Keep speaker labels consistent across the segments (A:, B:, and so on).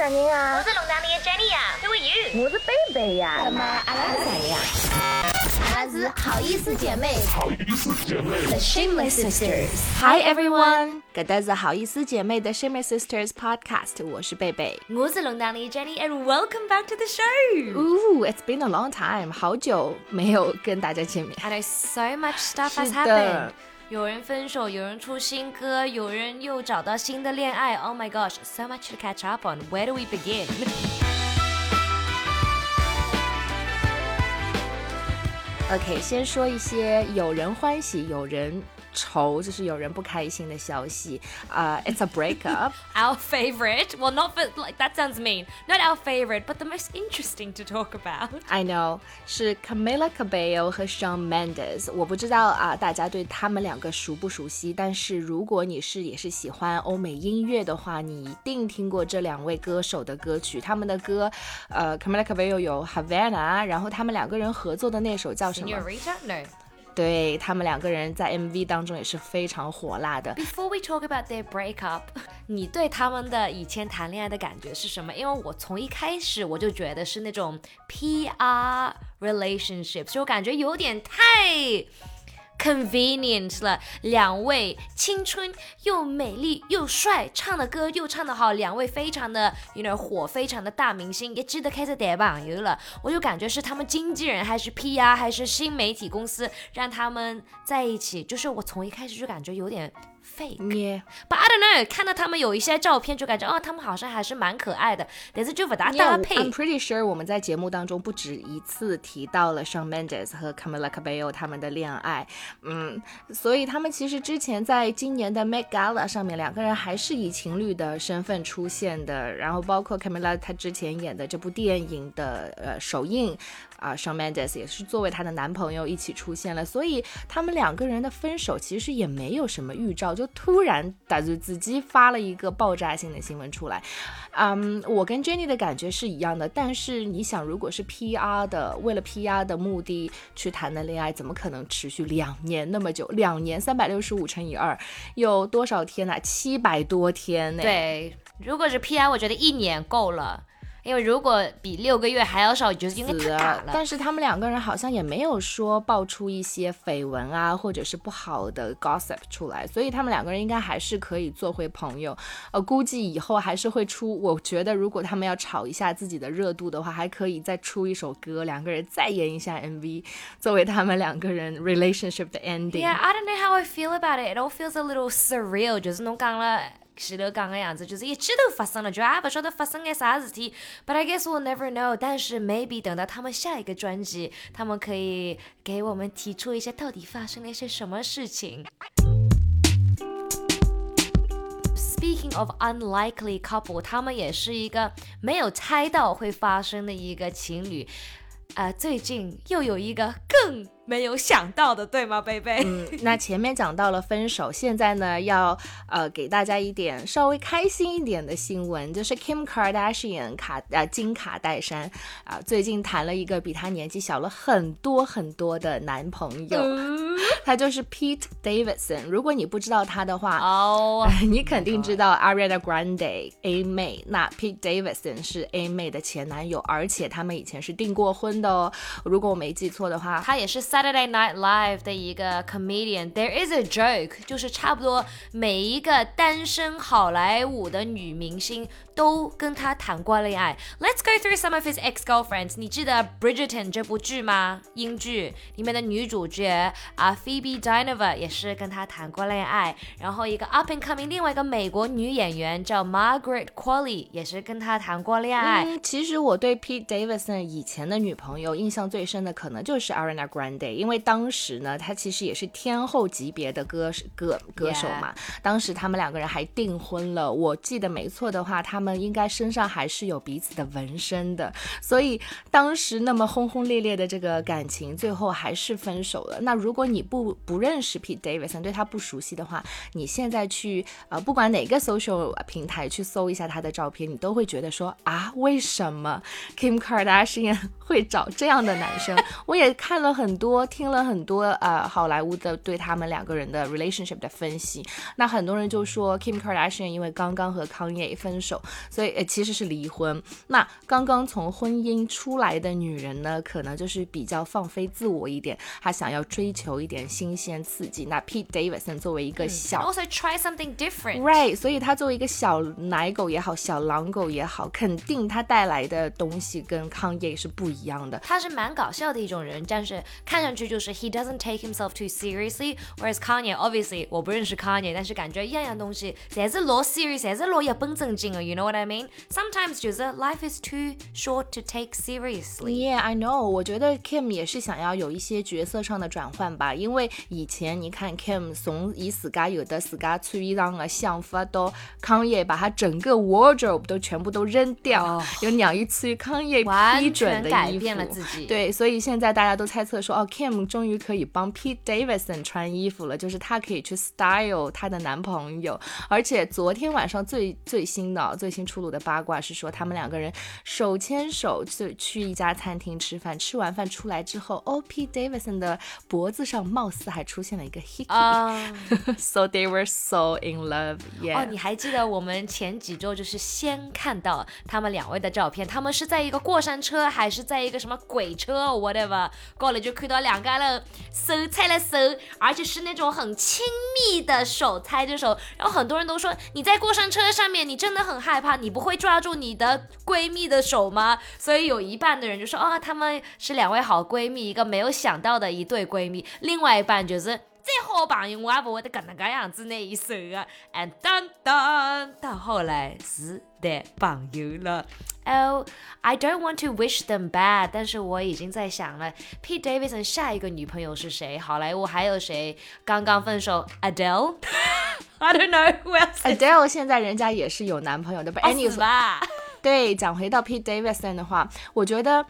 A: 啥人啊？
B: 我是龙堂里的 Jenny 呀，Who are you？
A: 我是贝贝呀。
C: 那么阿拉是谁呀？阿拉是好意思姐妹。好意思姐妹。The Shameless
D: Sisters。Hi everyone，搿搭是好意思姐妹的 Shameless Sisters Podcast，我是贝贝。
B: 我是龙堂里的 Jenny，and welcome back to the
D: show。Ooh, it's been a long time，好久没有跟大家见面。
B: I know so much stuff has
D: 是
B: happened
D: 的。
B: 有人分手，有人出新歌，有人又找到新的恋爱。Oh my gosh, so much to catch up on. Where do we begin?
D: OK，先说一些有人欢喜有人愁，就是有人不开心的消息。啊、i t s a breakup。
B: our favorite. Well, not for like that sounds mean. Not our favorite, but the most interesting to talk about.
D: I know 是 Camila Cabello 和 Shawn Mendes，我不知道啊，大家对他们两个熟不熟悉？但是如果你是也是喜欢欧美音乐的话，你一定听过这两位歌手的歌曲。他们的歌，呃，Camila Cabello 有 Havana，然后他们两个人合作的那首叫什么
B: ？Senorita? No.
D: 对他们两个人在 MV 当中也是非常火辣的。
B: Before we talk about their breakup，你对他们的以前谈恋爱的感觉是什么？因为我从一开始我就觉得是那种 PR relationship，就感觉有点太 convenient 了。两位青春又美丽又帅，唱的歌又唱得好，两位非常的有点火，非常的大明星，也值得开始带棒游了。我就感觉是他们经纪人还是 PR 还是新媒体公司让他们在一起，就是我从一开始就感觉有点 fake。
D: 耶
B: But I don't know，看到他们有一些照片，就感觉哦，他们好像还是蛮可爱的，但是就不大搭
D: Yeah,
B: 配。
D: I'm pretty sure 我们在节目当中不止一次提到了 Shawn Mendes 和 Camila Cabello 他们的恋爱，嗯，所以他们其实之前在今年的 Met Gala 上面，两个人还是以情侣的身份出现的。然后包括 Camila 她之前演的这部电影的呃首映啊、s h a w n Mendes 也是作为她的男朋友一起出现了。所以他们两个人的分手其实也没有什么预兆，就就突然打就自己发了一个爆炸性的新闻出来。嗯，我跟 Jenny 的感觉是一样的，但是你想，如果是 PR 的，为了 PR 的目的去谈的恋爱，怎么可能持续两年那么久？两年三百六十五乘以二，有多少天呢、七百多天呢？，
B: 对，如果是 PR，我觉得一年够了，因为如果比六个月还要少，就是应该
D: 死
B: 了。
D: 但是他们两个人好像也没有说爆出一些绯闻啊，或者是不好的 gossip 出来，所以他们两个人应该还是可以做回朋友。呃，估计以后还是会出，我觉得如果他们要炒一下自己的热度的话，还可以再出一首歌，两个人再演一下 MV，作为他们两个人 relationship 的 ending。
B: Yeah, I don't know how I feel about it. It all feels a little surreal. 就是侬讲了。前头讲的样子，就是一记头发生了，就也不晓得发生眼啥事体。But I guess we'll never know。但是 maybe 等到他们下一个专辑，他们可以给我们提出一些到底发生了一些什么事情。Speaking of unlikely couple，他们也是一个没有猜到会发生的一个情侣。呃，最近又有一个更没有想到的，对吗，贝贝？
D: 嗯，那前面讲到了分手，现在呢要呃给大家一点稍微开心一点的新闻，就是 Kim Kardashian 卡呃金卡戴珊啊、最近谈了一个比她年纪小了很多很多的男朋友，他就是 Pete Davidson。如果你不知道他的话，
B: 哦、
D: 你肯定知道 Ariana Grande A 妹，那 Pete Davidson 是 A 妹的前男友，而且他们以前是订过婚的哦。如果我没记错的话，
B: 他也是 Saturday Night Live 的一个 comedian。There is a joke，就是差不多每一个单身好莱坞的女明星都跟他谈过恋爱。Let's go through some of his ex-girlfriends。你记得 Bridgerton 这部剧吗？英剧里面的女主角啊，Phoebe Dynevor 也是跟他谈过恋爱。然后一个 up and coming 另外一个美国女演员叫 Margaret Qualley，也是跟他谈过恋爱。
D: 嗯，其实我对 Pete Davidson 以前的女朋友印象最深的，可能就是 Ariana Grande，因为当时呢，她其实也是天后级别的歌歌歌手嘛。当时他们两个人还订婚了，我记得没错的话，他们应该身上还是有彼此的纹身的。所以当时那么轰轰烈烈的这个感情，最后还是分手了。那如果你不不认识 Pete Davidson，对他不熟悉的话，你现在去呃，不管哪个 social 平台去搜一下他的照片，你都会觉得说啊，为什么 Kim Kardashian 会找这样的男生？我也看了很多听了很多呃好莱坞的对他们两个人的 relationship 的分析。那很多人就说 Kim Kardashian 因为刚刚和 Kanye 分手，所以呃其实是离婚。那刚刚从婚姻出来的女人呢，可能就是比较放飞自我一点，她想要追求一点新鲜刺激。那 Pete Davidson 作为一个小
B: Also try something different.
D: Right，所以他作为一个小奶狗也好，小狼狗也好，肯定他带来的东西跟康业是不一样的。
B: 他是蛮搞笑的一种人，但是看上去就是 he doesn't take himself too seriously。Whereas Kanye obviously 我不认识 Kanye，但是感觉样样东西侪是老 serious，侪是老一本正经的。You know what I mean? Sometimes 就是 life is too short to take seriously.
D: Yeah, I know。我觉得 Kim 也是想要有一些角色上的转换吧， 因为以前你看 Kim 从以自家有的自家穿衣裳的想法到康业把他整个 wardrobe 都全部都扔掉，有让伊穿康业批准的衣服，
B: 改变了自己
D: 对，所以现在大家都猜测说，哦，Kim 终于可以帮 Pete Davidson 穿衣服了，就是她可以去 style 她的男朋友。而且昨天晚上最最新的、最新出炉的八卦是说，他们两个人手牵手去去一家餐厅吃饭，吃完饭出来之后，哦，Pete Davidson 的脖子上貌似还出现了一个 so they were so in love.
B: 哦
D: ，Yeah.
B: 你还记得我们前几周就是先看到他们两位的照片，他们是在一个过山车还是在一个什么鬼车 whatever，过来就看到两个人手牵了手，而且是那种很亲密的手猜着手，然后很多人都说你在过山车上面，你真的很害怕，你不会抓住你的闺蜜的手吗？所以有一半的人就说啊、他们是两位好闺蜜，一个没有想到的一对闺蜜，另外一半就是。再好朋友，我也不会得搿能介样子拿伊手个。and 噔噔，到后来是男朋友了。Oh, I don't want to wish them bad，但是我已经在想了，Pete Davidson 下一个女朋友是谁？好莱坞还有谁刚刚分手？Adele？I don't know who else.
D: Adele 现在人家也是有男朋友的，but
B: 哦
D: anyway，、
B: 死吧！
D: 对，讲回到 Pete Davidson 的话，我觉得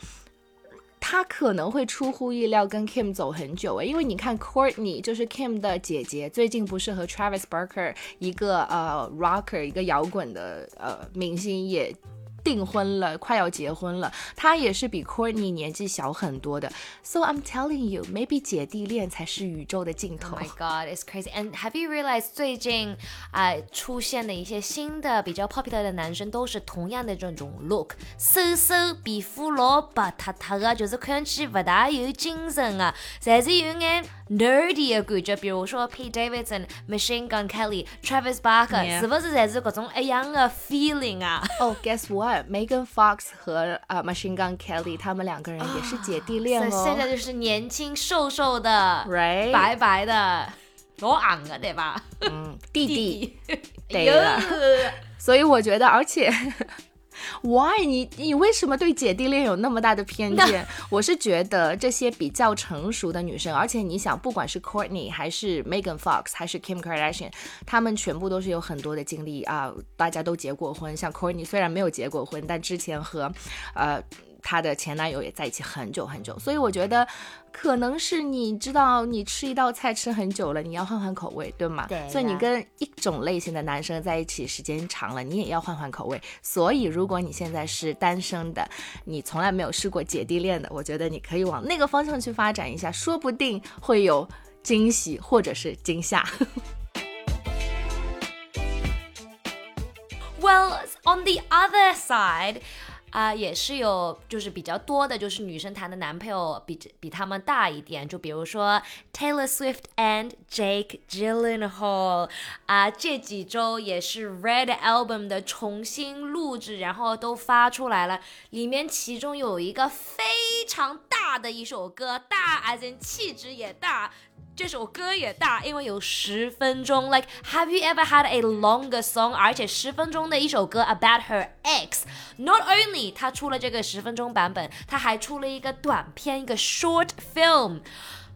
D: 他可能会出乎意料跟 Kim 走很久诶，因为你看 Courtney 就是 Kim 的姐姐，最近不是和 Travis Barker 一个呃 rocker 一个摇滚的呃明星也。订婚了，快要结婚了。他也是比 Courtney 年纪小很多的，So I'm telling you, maybe 姐弟恋才是宇宙的尽头。
B: Oh my god, it's crazy. And have you realized 最近啊、出现的一些新的比较 popular 的男生都是同样的这种 look，瘦瘦皮肤老白塌塌的，就是看上去不大有精神啊，侪是有眼 nerdy 的感觉。比如说 Pete Davidson、Machine Gun Kelly、Travis Barker，是不是才是各种一样的 feeling 啊？
D: 哦、g u e s s what？Megan Fox 和呃 Machine Gun Kelly 他们两个人也是姐弟恋哦。
B: 现在就是年轻瘦瘦的
D: Right
B: 白白的，老硬的，对吧？
D: 嗯，弟弟。对
B: 哟
D: 了所以我觉得，而且，why 你你为什么对姐弟恋有那么大的偏见？我是觉得这些比较成熟的女生，而且你想，不管是 Courtney 还是 Megan Fox 还是 Kim Kardashian，她们全部都是有很多的经历啊，大家都结过婚。像 Courtney 虽然没有结过婚，但之前和呃。她的前男友也在一起很久很久，所以我觉得可能是你知道，你吃一道菜吃很久了，你要换换口味，对吗？
B: 对
D: 所以你跟一种类型的男生在一起时间长了，你也要换换口味。所以如果你现在是单身的，你从来没有试过姐弟恋的，我觉得你可以往那个方向去发展一下，说不定会有惊喜或者是惊吓。
B: Well, on the other side. 啊、也是有，就是比较多的，就是女生谈的男朋友比比他们大一点，就比如说 Taylor Swift and Jake Gyllenhaal 啊、这几周也是 Red Album 的重新录制，然后都发出来了，里面其中有一个非常大的一首歌，大 as in 气质也大。这首歌也大，因为有十分钟。Like, have you ever had a longer song？而且十分钟的一首歌 about her ex。Not only 他出了这个十分钟版本，他还出了一个短片，一个 short film。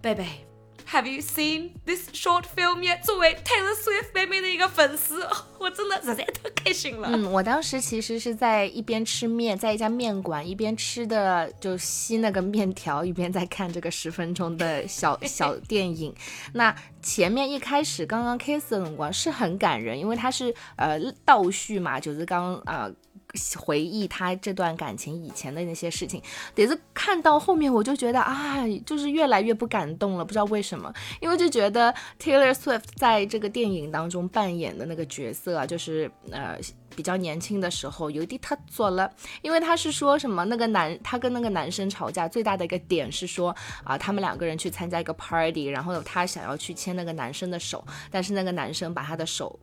B: 贝贝，Have you seen this short film yet？作为 Taylor Swift 妹妹的一个粉丝，我真的实在太开心了。
D: 嗯，我当时其实是在一边吃面，在一家面馆，一边吃的就吸那个面条，一边在看这个十分钟的小 小电影。那前面一开始刚刚 kiss 的辰光是很感人，因为它是呃倒叙嘛，就是刚呃。回忆他这段感情以前的那些事情，得是看到后面我就觉得啊，就是越来越不感动了，不知道为什么，因为就觉得 Taylor Swift 在这个电影当中扮演的那个角色啊，就是呃比较年轻的时候有一点他做了，因为他是说什么那个男他跟那个男生吵架最大的一个点是说啊，他们两个人去参加一个 party，然后他想要去牵那个男生的手，但是那个男生把他的手。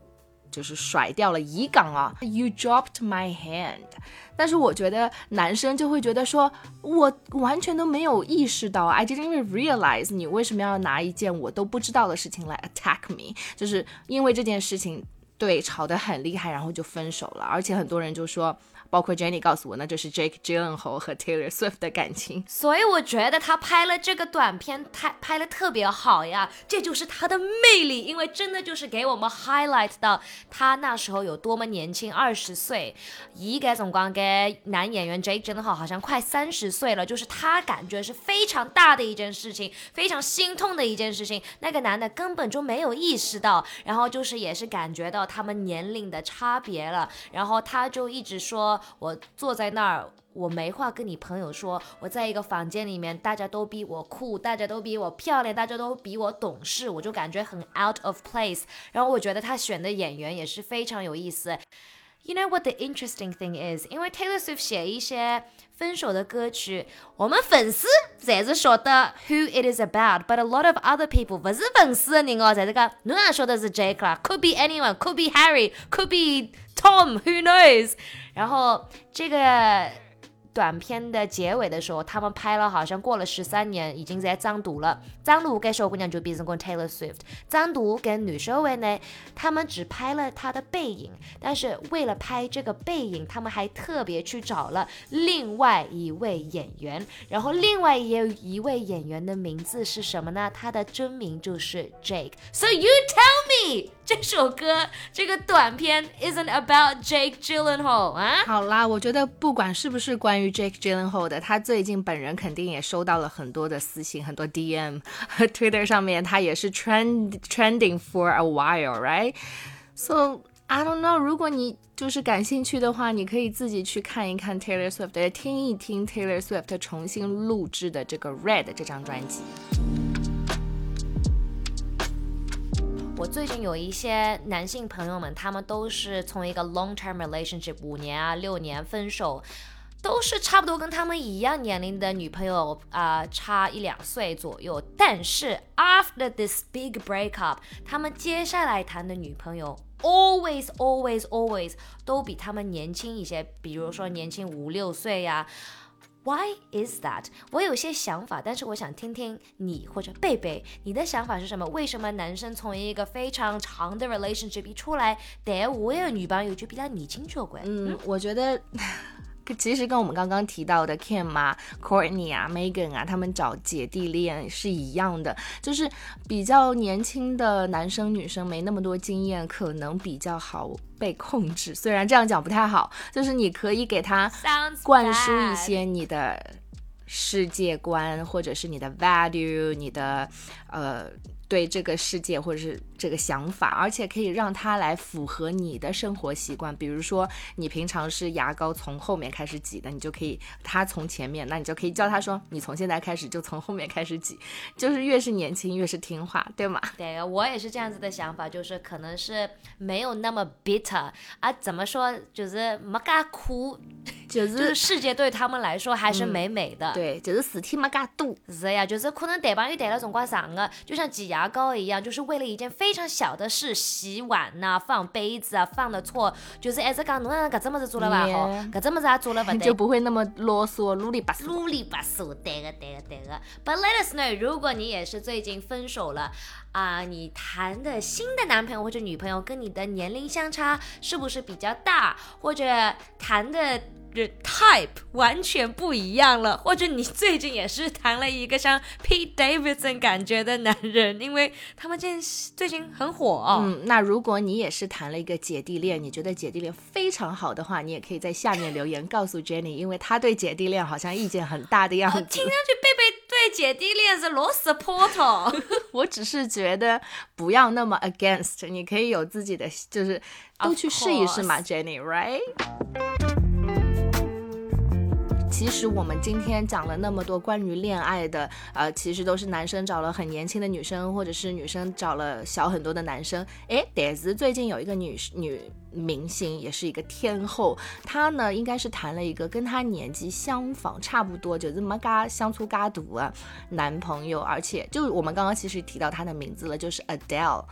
D: 就是甩掉了乙岗啊，You dropped my hand。但是我觉得男生就会觉得说，我完全都没有意识到，I didn't even realize 你为什么要拿一件我都不知道的事情来 attack me，就是因为这件事情对吵得很厉害，然后就分手了。而且很多人就说。包括 Jenny 告诉我，那就是 Jake g y l l e n h a l 和 Taylor Swift 的感情。
B: 所以我觉得他拍了这个短片，拍拍的特别好呀，这就是他的魅力，因为真的就是给我们 highlight 到他那时候有多么年轻，二十岁。一个总光给男演员 Jake g y l l e n h a l 好像快三十岁了，就是他感觉是非常大的一件事情，非常心痛的一件事情。那个男的根本就没有意识到，然后就是也是感觉到他们年龄的差别了，然后他就一直说。我坐在那儿，我没话跟你朋友说。我在一个房间里面，大家都比我酷，大家都比我漂亮，大家都比我懂事，我就感觉很 out of place。然后我觉得他选的演员也是非常有意思。You know what the interesting thing is？因为 Taylor Swift 写一些分手的歌曲，我们粉丝才是晓得 who it is about，but a lot of other people 不是粉丝的人哦，在这个侬也晓得是 Jake 啦，could be anyone，could be Harry，could be Tom，who knows？然后这个。 短片的结尾的时候，他们拍了，好像过了十三年，已经在藏独了。藏独跟小姑娘就变成过 Taylor Swift。藏独跟女生位呢，他们只拍了她的背影，但是为了拍这个背影，他们还特别去找了另外一位演员。然后另外也有一位演员的名字是什么呢？他的真名就是 Jake。So you tell me，这首歌这个短片 isn't about Jake Gyllenhaal 啊？
D: 好啦，我觉得不管是不是关于。于 Jake Gyllenhaal 的，他最近本人肯定也收到了很多的私信，很多 DM 和 Twitter 上面，他也是 trend trending for a while，right？So I don't know，如果你就是感兴趣的话，你可以自己去看一看 Taylor Swift，听一听 Taylor Swift 重新录制的这个 Red 这张专辑。
B: 我最近有一些男性朋友们，他们都是从一个 long term relationship 五年啊六年分手。都是差不多跟他们一样年龄的女朋友啊，差一两岁左右。但是 after this big breakup，他们接下来谈的女朋友 always always always 都比他们年轻一些，比如说年轻五六岁呀。Why is that？我有些想法，但是我想听听你或者贝贝，你的想法是什么？为什么男生从一个非常长的 relationship 一出来，但我有女朋友就比他年轻交关？
D: 嗯，我觉得。其实跟我们刚刚提到的 Kim 啊、Courtney 啊、Megan 啊，他们找姐弟恋是一样的，就是比较年轻的男生女生没那么多经验，可能比较好被控制。虽然这样讲不太好，就是你可以给他灌输一些你的世界观，或者是你的 value，你的呃。对这个世界或者是这个想法，而且可以让它来符合你的生活习惯。比如说，你平常是牙膏从后面开始挤的，你就可以他从前面，那你就可以叫他说，你从现在开始就从后面开始挤，就是越是年轻越是听话，对吗？
B: 对，我也是这样子的想法，就是可能是没有那么 bitter 啊，怎么说，就是没噶苦，就是世界对他们来说还是美美的。
D: 对，就是事体没噶多。
B: 是呀，就是可能谈朋友谈了辰光长的，就像挤牙。牙膏一样，就是为了一件非常小的事，洗碗呐，放杯子啊，放的错，就是还是讲侬搿只么子做了勿好，搿只么子也做了勿对，
D: 就不会那么啰嗦，啰里吧嗦，
B: 啰里吧嗦，对个对个对个。But let us know，如果你也是最近分手了啊，你谈的新的男朋友或者女朋友跟你的年龄相差是不是比较大，或者谈的？type 完全不一样了，或者你最近也是谈了一个像 Pete Davidson 感觉的男人，因为他们最近最近很火。
D: 嗯，那如果你也是谈了一个姐弟恋，你觉得姐弟恋非常好的话，你也可以在下面留言告诉 Jenny，因为他对姐弟恋好像意见很大的样子。
B: 听上去贝贝对姐弟恋是罗 support。
D: 我只是觉得不要那么 against，你可以有自己的，就是都去试一试嘛，Jenny，right？其实我们今天讲了那么多关于恋爱的，呃，其实都是男生找了很年轻的女生，或者是女生找了小很多的男生。诶，得子最近有一个女女明星，也是一个天后，她呢应该是谈了一个跟她年纪相仿差不多，就是么嘎相处嘎毒啊男朋友，而且就我们刚刚其实提到她的名字了，就是 Adele。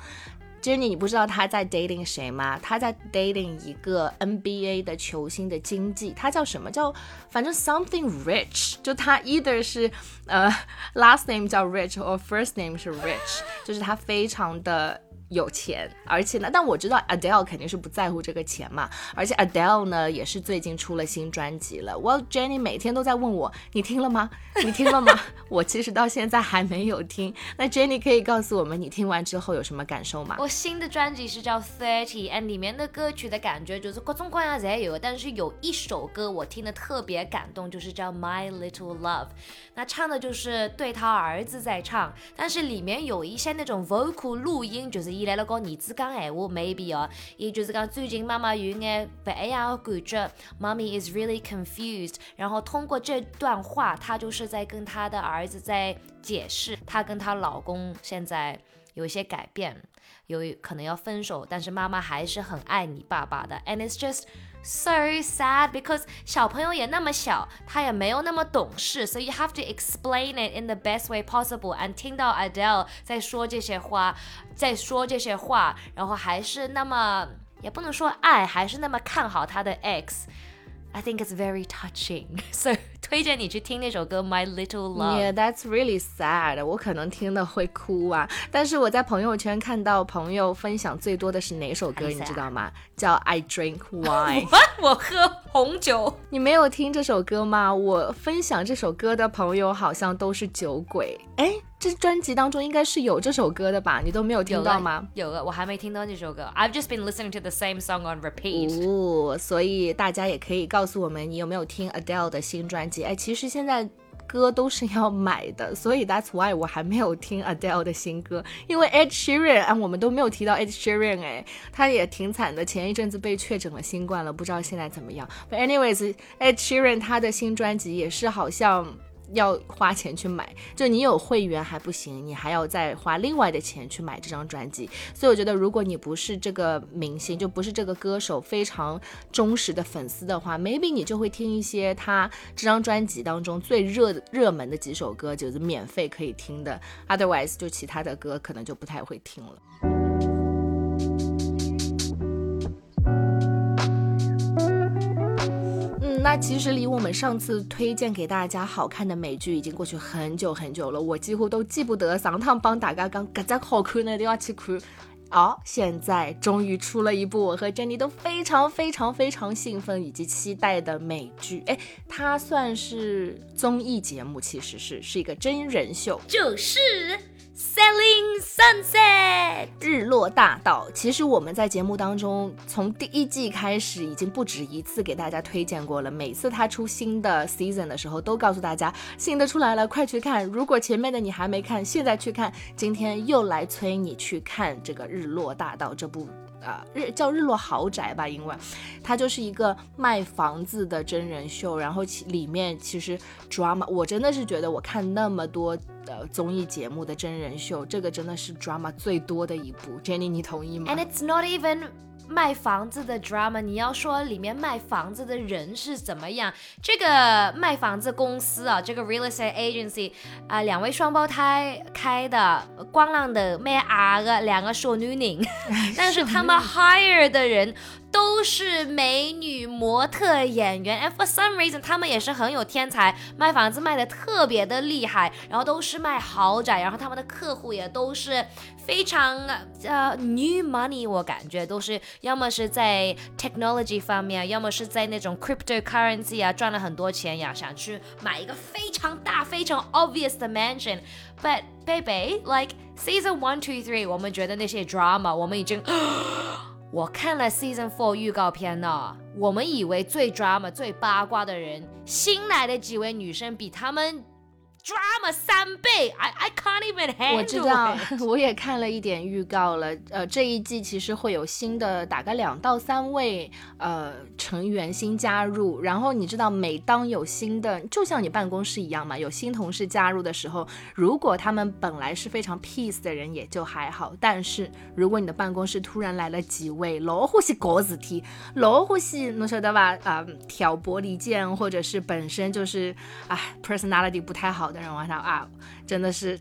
D: Jenny，你不知道他在 dating 谁吗？他在 dating 一个 NBA 的球星的经纪，他叫什么叫？反正 something rich，就他 either 是呃 last name 叫 rich or first name 是 rich，就是他非常的。有钱，而且呢，但我知道 Adele 肯定是不在乎这个钱嘛。而且 Adele 呢，也是最近出了新专辑了。Well Jenny 每天都在问我，你听了吗？你听了吗？我其实到现在还没有听。那 Jenny 可以告诉我们，你听完之后有什么感受吗？
B: 我新的专辑是叫 Thirty，and 里面的歌曲的感觉就是各种各样侪有。但是有一首歌我听的特别感动，就是叫 My Little Love。那唱的就是对他儿子在唱，但是里面有一些那种 vocal 录音，就是。伊来了跟儿子讲闲话，maybe 哦，伊就是讲最近妈妈有眼不一样的感觉，mommy is really confused。然后通过这段话，她就是在跟她的儿子在解释，她跟她老公现在有一些改变，有可能要分手，但是妈妈还是很爱你爸爸的。And it's just so sad because 小朋友也那么小，他也没有那么懂事，所以 you have to explain it in the best way possible。And 听到 Adele 在说这些话，在说这些话，然后还是那么也不能说爱，还是那么看好他的 ex。I think it's very touching. So 推荐你去听那首歌《My Little Love》。
D: Yeah, that's really sad. 我可能听的会哭啊。但是我在朋友圈看到朋友分享最多的是哪首歌，你知道吗？叫《I Drink Wine》。
B: 我喝红酒。
D: 你没有听这首歌吗？我分享这首歌的朋友好像都是酒鬼。哎。这专辑当中应该是有这首歌的吧？你都没有听到吗？
B: 有了，我还没听到这首歌。I've just been listening to the same song on repeat。
D: 哦，所以大家也可以告诉我们，你有没有听 Adele 的新专辑？哎，其实现在歌都是要买的，所以 That's why 我还没有听 Adele 的新歌。因为 Ed Sheeran 啊，我们都没有提到 Ed Sheeran，哎，他也挺惨的，前一阵子被确诊了新冠了，不知道现在怎么样。But anyways，Ed Sheeran 他的新专辑也是好像。要花钱去买，就你有会员还不行，你还要再花另外的钱去买这张专辑。所以我觉得，如果你不是这个明星，就不是这个歌手非常忠实的粉丝的话，maybe 你就会听一些他这张专辑当中最热热门的几首歌，就是免费可以听的。Otherwise，就其他的歌可能就不太会听了。那其实离我们上次推荐给大家好看的美剧已经过去很久很久了，我几乎都记不得上趟帮大家讲搿只好看的都要去看。哦，现在终于出了一部我和珍妮都非常非常非常兴奋以及期待的美剧，哎，它算是综艺节目，其实是是一个真人秀，
B: 就是。Selling Sunset，
D: 日落大道。其实我们在节目当中，从第一季开始，已经不止一次给大家推荐过了。每次它出新的 season 的时候，都告诉大家新的出来了，快去看。如果前面的你还没看，现在去看。今天又来催你去看这个《日落大道》这部。呃，日叫日落豪宅吧，因为它就是一个卖房子的真人秀，然后其里面其实 drama，我真的是觉得我看那么多呃综艺节目的真人秀，这个真的是 drama 最多的一部。Jenny，你同意吗
B: ？And it's not even 卖房子的 drama，你要说里面卖房子的人是怎么样？这个卖房子公司啊，这个 real estate agency 啊，两位双胞胎开的，光浪的卖阿个两个小女人，但是他们 hire 的人。都是美女模特演员，and for some reason，他们也是很有天才，卖房子卖的特别的厉害，然后都是卖豪宅，然后他们的客户也都是非常呃 new money，我感觉都是要么是在 technology 方面，要么是在那种 cryptocurrency 啊赚了很多钱呀，想去买一个非常大、非常 obvious 的 mansion，but baby like season one two three，我们觉得那些 drama，我们已经。我看了 Season Four 预告片呢，我们以为最 drama、最八卦的人，新来的几位女生比他们 drama 三倍，I I can't even handle。
D: 我知道，我也看了一点预告了。呃，这一季其实会有新的，大概两到三位呃成员新加入。然后你知道，每当有新的，就像你办公室一样嘛，有新同事加入的时候，如果他们本来是非常 peace 的人，也就还好。但是如果你的办公室突然来了几位老欢喜搞事体、老欢喜侬晓得吧？啊，挑拨离间，或者是本身就是啊 personality 不太好。的人，我想啊，真的是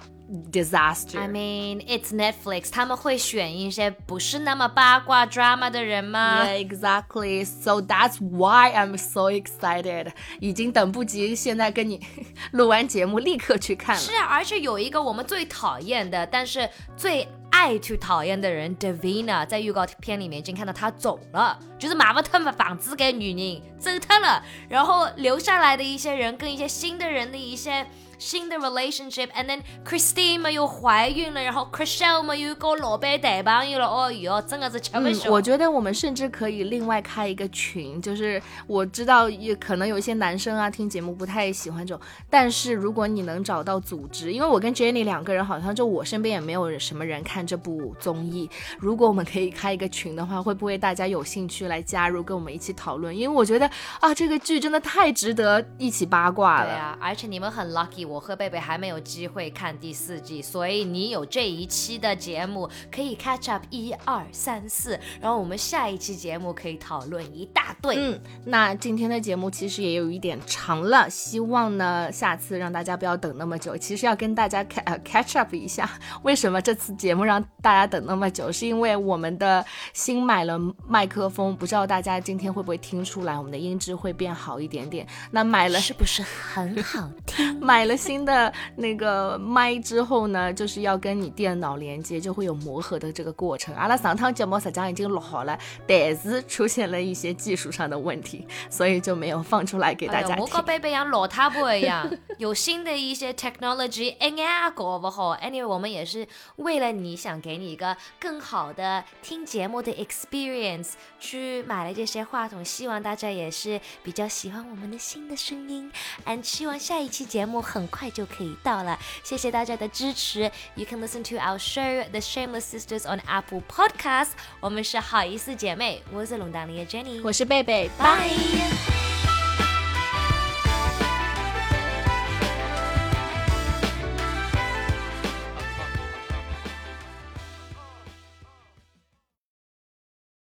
D: disaster。
B: I mean, it's Netflix，他们会选一些不是那么八卦 drama 的人吗
D: ？Yeah, exactly. So that's why I'm so excited. 已经等不及，现在跟你 录完节目立刻去看了。
B: 是啊，而且有一个我们最讨厌的，但是最爱去讨厌的人，Davina，在预告片里面已经看到他走了，就是马不特房子给女人走他了，然后留下来的一些人跟一些新的人的一些。新的 relationship，and then Christine 嘛又怀孕了，然后 Chriselle 嘛又搞老板带朋友了，哦哟，真的是吃不消。
D: 我觉得我们甚至可以另外开一个群，就是我知道也可能有一些男生啊听节目不太喜欢这种，但是如果你能找到组织，因为我跟 Jenny 两个人好像就我身边也没有什么人看这部综艺，如果我们可以开一个群的话，会不会大家有兴趣来加入跟我们一起讨论？因为我觉得啊这个剧真的太值得一起八卦了。对
B: 啊，而且你们很 lucky。我和贝贝还没有机会看第四季，所以你有这一期的节目可以 catch up 一二三四，然后我们下一期节目可以讨论一大堆。
D: 嗯，那今天的节目其实也有一点长了，希望呢下次让大家不要等那么久。其实要跟大家 catch up 一下，为什么这次节目让大家等那么久？是因为我们的新买了麦克风，不知道大家今天会不会听出来，我们的音质会变好一点点。那买了
B: 是不是很好听？
D: 买了。新的那个麦之后呢，就是要跟你电脑连接，就会有磨合的这个过程。阿拉上趟节目实际上已经录好了，但是出现了一些技术上的问题，所以就没有放出来给大家听。
B: 我跟贝贝像老太婆一样，有新的一些 technology，哎呀，搞不好。Anyway，我们也是为了你想给你一个更好的听节目的 experience，去买了这些话筒，希望大家也是比较喜欢我们的新的声音。And 希望下一期节目很。快就可以到了，谢谢大家的支持。You can listen to our show, The Shameless Sisters, on Apple Podcasts。我们是好意思姐妹，我是龙丹妮的 Jenny，
D: 我是贝贝，
B: 拜。